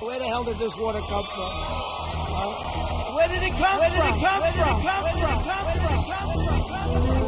Where the hell did this water come from? Huh? Where did it come Where did from? It come Where did it come Where did it come Where did it come from?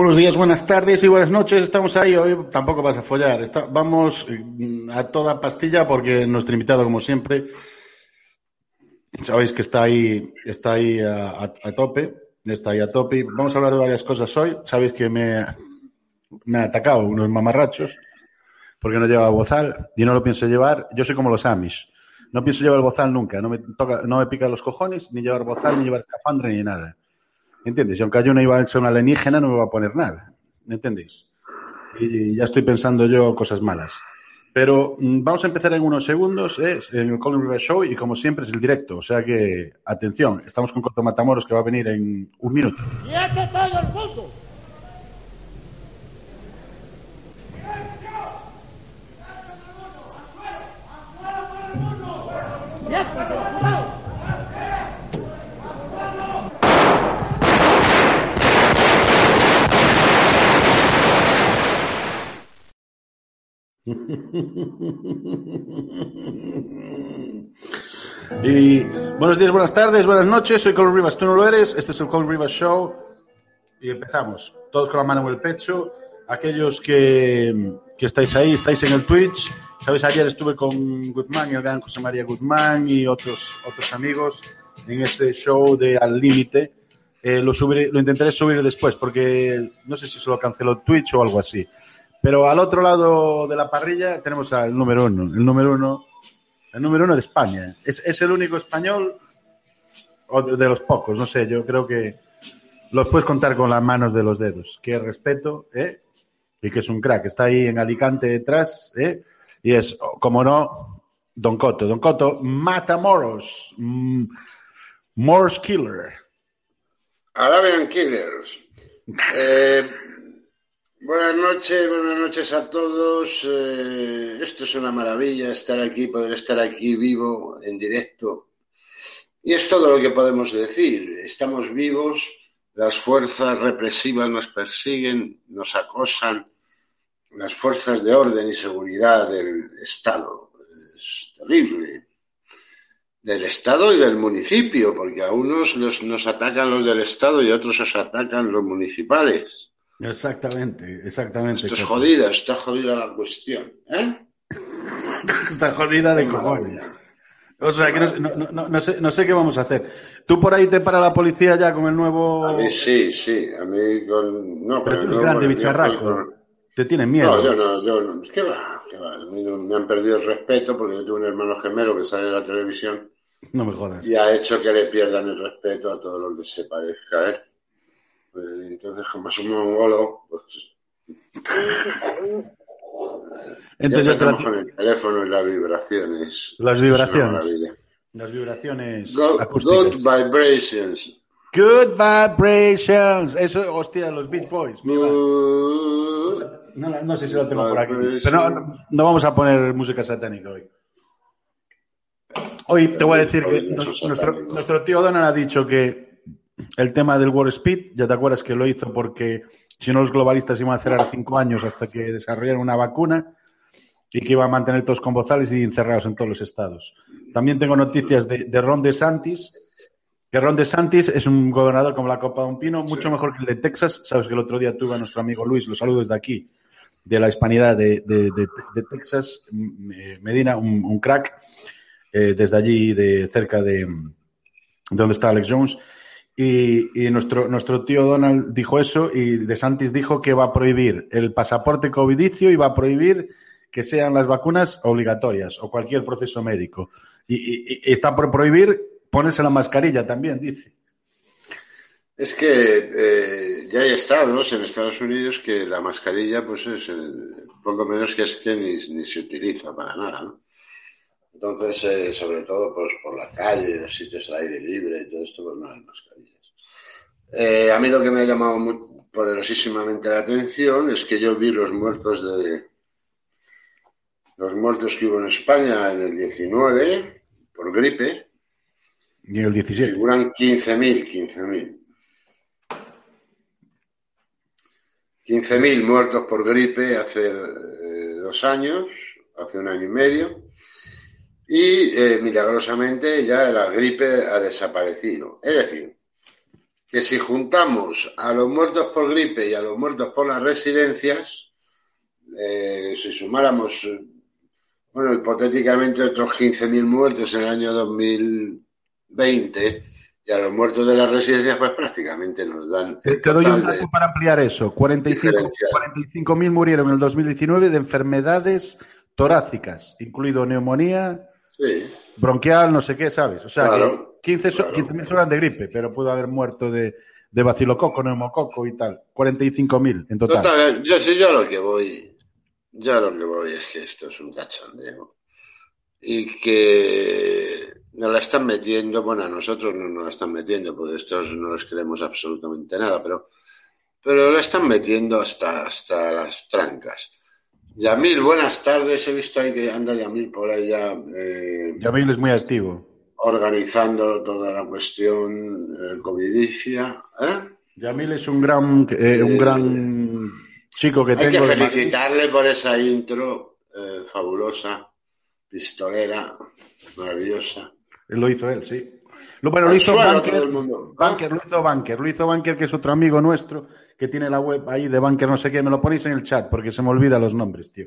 Buenos días, buenas tardes y buenas noches. Estamos ahí. Hoy tampoco vas a follar. Vamos mm, a toda pastilla porque nuestro invitado, como siempre, sabéis que está ahí, está ahí a, tope. Está ahí a tope. Vamos a hablar de varias cosas hoy. Sabéis que me, me han atacado unos mamarrachos porque no lleva bozal y no lo pienso llevar. Yo soy como los Amish. No pienso llevar bozal nunca. No me, toca, no me pica los cojones ni llevar bozal, ni llevar escafandra, ni nada. ¿Entiendes? Y aunque haya una una alienígena, no me va a poner nada. ¿Me entendéis? Y ya estoy pensando yo cosas malas. Pero mm, vamos a empezar en unos segundos ¿eh? en el Colin River Show y como siempre es el directo. O sea que, atención, estamos con Coto Matamoros que va a venir en un minuto. Y buenos días, buenas tardes, buenas noches. Soy Colin Rivas, tú no lo eres. Este es el Colin Rivas Show. Y empezamos. Todos con la mano en el pecho. Aquellos que, que estáis ahí, estáis en el Twitch. Sabéis, ayer estuve con Guzmán, el gran José María Guzmán y otros, otros amigos en este show de Al Límite. Eh, lo, lo intentaré subir después porque no sé si se lo canceló Twitch o algo así. Pero al otro lado de la parrilla tenemos al número uno. El número uno el número uno de España. Es, es el único español, o de, de los pocos, no sé, yo creo que los puedes contar con las manos de los dedos. Qué respeto, ¿eh? Y que es un crack. Está ahí en Alicante detrás, ¿eh? Y es, como no, Don Coto. Don Coto, Matamoros. Mm, Morse Killer. Arabian Killers. Eh, buenas noches, buenas noches a todos. Eh, esto es una maravilla estar aquí, poder estar aquí vivo, en directo. Y es todo lo que podemos decir. Estamos vivos, las fuerzas represivas nos persiguen, nos acosan, las fuerzas de orden y seguridad del Estado. Es terrible del Estado y del municipio, porque a unos los- nos atacan los del Estado y a otros os atacan los municipales. Exactamente, exactamente. Esto es jodida, está jodida la cuestión. ¿eh? Está jodida de cojones. O sea, que no, no- no- sé, no sé qué vamos a hacer. ¿Tú por ahí te para la policía ya con el nuevo... A mí sí, sí, a mí con... No, Pero con tú eres grande, bicharraco. con- Te tienen miedo. No, yo no, yo no. ¿Qué va? ¿Qué va? A mí no- me han perdido el respeto porque yo tuve un hermano gemelo que sale en la televisión No me jodas. y ha hecho que le pierdan el respeto a todo lo que se parezca. Pues, entonces, como es un mongolo, pues Entonces ya con el teléfono y las vibraciones. Las vibraciones. las vibraciones. Good vibrations. Good vibrations. Eso, hostia, los Beach Boys. No, no sé si lo tengo por aquí. Pero no, no vamos a poner música satánica hoy. Hoy te voy a decir que nuestro, nuestro tío Donan ha dicho que el tema del War Speed, ya te acuerdas que lo hizo porque si no los globalistas iban a cerrar cinco años hasta que desarrollaran una vacuna y que iban a mantener todos con bozales y encerrados en todos los estados. También tengo noticias de, de Ron DeSantis, que Ron DeSantis es un gobernador como la copa de un pino, mucho mejor que el de Texas. Sabes que el otro día tuve a nuestro amigo Luis, los saludos de aquí, de la hispanidad de, de- de- de Texas, Medina, un, un crack, eh, desde allí, de cerca de donde está Alex Jones. Y, y nuestro, nuestro tío Donald dijo eso y De Santis dijo que va a prohibir el pasaporte covidicio y va a prohibir que sean las vacunas obligatorias o cualquier proceso médico. Y, y- y está por prohibir ponerse la mascarilla también, dice. Es que eh, ya hay estados en Estados Unidos que la mascarilla, pues es el- poco menos que es que ni, ni se utiliza para nada, ¿no? Entonces, eh, sobre todo, pues por la calle, los sitios al aire libre y todo esto, pues no hay mascarillas. Eh, a mí lo que me ha llamado muy poderosísimamente la atención es que yo vi los muertos de los muertos que hubo en España en el 19 por gripe, Y en el 17. Figuran 15.000, 15.000. 15.000 muertos por gripe hace eh, dos años, hace un año y medio, y eh, milagrosamente ya la gripe ha desaparecido. Es decir, que si juntamos a los muertos por gripe y a los muertos por las residencias, eh, si sumáramos, bueno, hipotéticamente otros 15.000 muertos en el año 2020 y a los muertos de las residencias, pues prácticamente nos dan. Te, doy un dato para ampliar eso. 45 Diferencial. 45.000 murieron en el 2019 de enfermedades torácicas, incluido neumonía, Sí, bronquial, no sé qué, ¿sabes? O sea, Claro, que 15 so- claro. 15.000 son de gripe, pero pudo haber muerto de, de bacilococo, neumococo y tal. 45.000 en total. Total, yo sí, yo lo que voy, yo lo que voy es que esto es un cachondeo. Y que nos la están metiendo, bueno, a nosotros no nos la están metiendo, porque estos no les creemos absolutamente nada, pero, pero la están metiendo hasta, hasta las trancas. Yamil, buenas tardes, he visto ahí que anda Yamil por ahí ya, eh, Yamil es muy activo. organizando toda la cuestión eh, covidicia, ¿eh? Yamil es un gran, eh, un gran chico que Hay que tengo. de Madrid. felicitarle por esa intro eh, fabulosa, pistolera, maravillosa. Lo hizo él, sí. Lo, bueno, lo hizo Banker. Banker, lo hizo Banker, lo hizo Banker, que es otro amigo nuestro, que tiene la web ahí de Banker, no sé qué, me lo ponéis en el chat, porque se me olvidan los nombres, tío.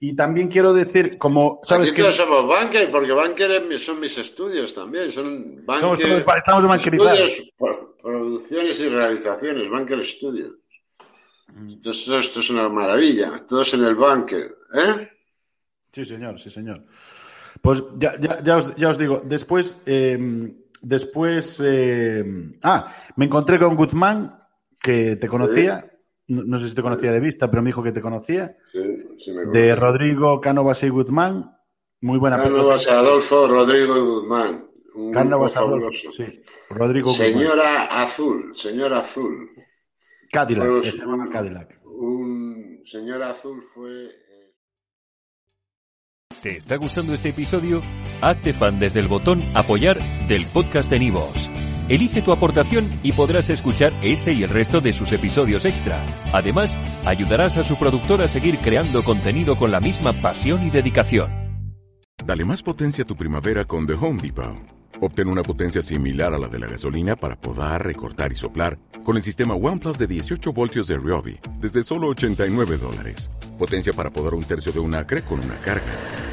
Y también quiero decir, como, ¿sabes Aquí que todos somos banker, porque banker es son mis estudios también, son Somos banker, todos- estamos bankerizados. estudios, producciones y realizaciones, banker studios. Mm. Entonces, esto es una maravilla, todos en el banker, ¿eh? Sí, señor, sí, señor. Pues ya, ya, ya, os, ya os digo, después, eh, después, eh, ah, me encontré con Guzmán, que te conocía, no, no sé si te conocía de vista, pero me dijo que te conocía, Sí, sí me de. Rodrigo Cánovas y Guzmán, muy buena Cánovas, Adolfo, Rodrigo y Guzmán. Un Cánovas Adolfo, sí, Rodrigo Guzmán. Señora Azul, señora Azul. Cadillac, se Cadillac. Un señora Azul fue. ¿Te está gustando este episodio? Hazte fan desde el botón Apoyar del podcast de Nivos. Elige tu aportación y podrás escuchar este y el resto de sus episodios extra. Además, ayudarás a su productor a seguir creando contenido con la misma pasión y dedicación. Dale más potencia a tu primavera con The Home Depot. Obtén una potencia similar a la de la gasolina para podar, recortar y soplar con el sistema OnePlus de 18 voltios de Ryobi desde solo 89 dólares. Potencia para podar un tercio de un acre con una carga.